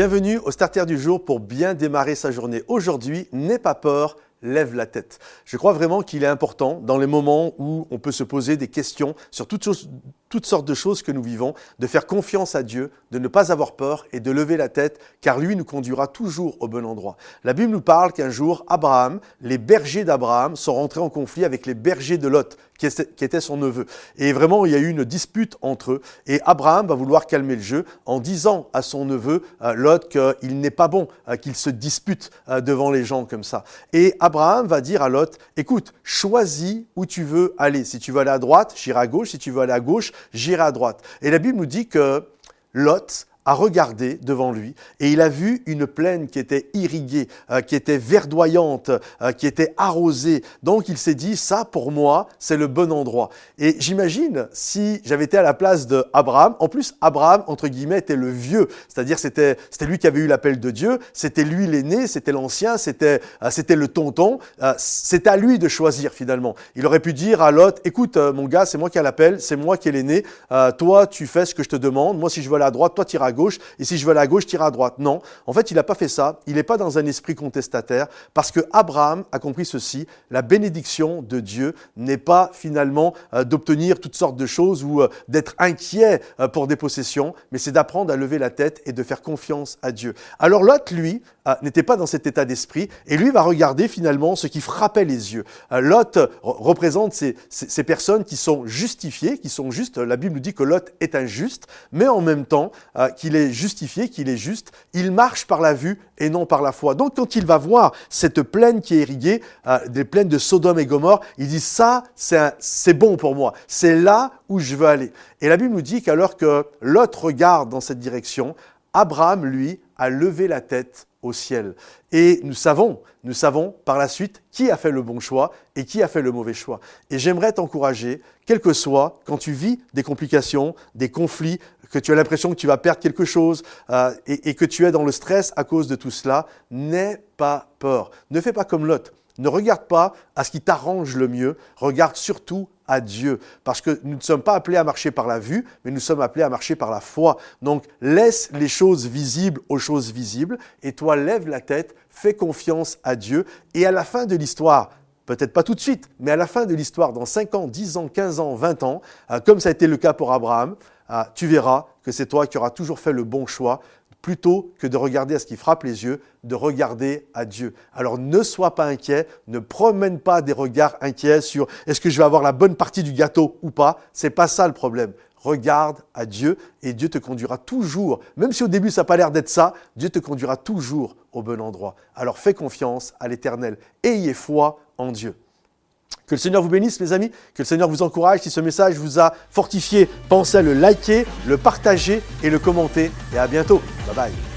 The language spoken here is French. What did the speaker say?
Bienvenue au Starter du jour pour bien démarrer sa journée. Aujourd'hui, n'aie pas peur, lève la tête. Je crois vraiment qu'il est important dans les moments où on peut se poser des questions sur toutes, toutes sortes de choses que nous vivons, de faire confiance à Dieu, de ne pas avoir peur et de lever la tête, car lui nous conduira toujours au bon endroit. La Bible nous parle qu'un jour, Abraham, les bergers d'Abraham sont rentrés en conflit avec les bergers de Lot, qui était son neveu. Et vraiment, il y a eu une dispute entre eux. Et Abraham va vouloir calmer le jeu en disant à son neveu, euh, Lot, qu'il n'est pas bon euh, qu'il se dispute euh, devant les gens comme ça. Et Abraham va dire à Lot, écoute, choisis où tu veux aller. Si tu veux aller à droite, j'irai à gauche. Si tu veux aller à gauche, j'irai à droite. Et la Bible nous dit que Lot a regardé devant lui et il a vu une plaine qui était irriguée, euh, qui était verdoyante, euh, qui était arrosée. Donc il s'est dit, ça pour moi, c'est le bon endroit. Et j'imagine si j'avais été à la place de Abraham, en plus Abraham, entre guillemets, était le vieux, c'est-à-dire c'était, c'était lui qui avait eu l'appel de Dieu, c'était lui l'aîné, c'était l'ancien, c'était, euh, c'était le tonton, c'est à lui de choisir finalement. Il aurait pu dire à Lot, écoute mon gars, c'est moi qui ai l'appel, c'est moi qui ai l'aîné, toi tu fais ce que je te demande, moi si je veux aller à droite, toi tu iras à gauche, et si je veux aller à gauche, tire à droite. Non, en fait, il n'a pas fait ça. Il n'est pas dans un esprit contestataire, parce que Abraham a compris ceci la bénédiction de Dieu n'est pas finalement euh, d'obtenir toutes sortes de choses ou euh, d'être inquiet euh, pour des possessions, mais c'est d'apprendre à lever la tête et de faire confiance à Dieu. Alors Lot, lui, n'était pas dans cet état d'esprit, et lui va regarder finalement ce qui frappait les yeux. Lot représente ces, ces, personnes qui sont justifiées, qui sont justes. La Bible nous dit que Lot est injuste, mais en même temps qu'il est justifié, qu'il est juste, il marche par la vue et non par la foi. Donc quand il va voir cette plaine qui est irriguée, euh, des plaines de Sodome et Gomorre, il dit ça, c'est bon pour moi, c'est là où je veux aller. Et la Bible nous dit qu'alors que Lot regarde dans cette direction, Abraham, lui, a levé la tête au ciel. Et nous savons, nous savons par la suite qui a fait le bon choix et qui a fait le mauvais choix. Et j'aimerais t'encourager, quel que soit, quand tu vis des complications, des conflits, que tu as l'impression que tu vas perdre quelque chose euh, et, que tu es dans le stress à cause de tout cela, n'aie pas peur. Ne fais pas comme Lot. Ne regarde pas à ce qui t'arrange le mieux, regarde surtout à Dieu. Parce que nous ne sommes pas appelés à marcher par la vue, mais nous sommes appelés à marcher par la foi. Donc laisse les choses visibles aux choses visibles, et toi lève la tête, fais confiance à Dieu, et à la fin de l'histoire, peut-être pas tout de suite, mais à la fin de l'histoire, dans 5 ans, 10 ans, 15 ans, 20 ans, euh, comme ça a été le cas pour Abraham, euh, tu verras que c'est toi qui auras toujours fait le bon choix plutôt que de regarder à ce qui frappe les yeux, de regarder à Dieu. Alors ne sois pas inquiet, ne promène pas des regards inquiets sur est-ce que je vais avoir la bonne partie du gâteau ou pas? C'est pas ça le problème. Regarde à Dieu et Dieu te conduira toujours, même si au début ça n'a pas l'air d'être ça, Dieu te conduira toujours au bon endroit. Alors fais confiance à l'Éternel. Ayez foi en Dieu. Que le Seigneur vous bénisse, mes amis. Que le Seigneur vous encourage. Si ce message vous a fortifié, pensez à le liker, le partager et le commenter. Et à bientôt. Bye bye.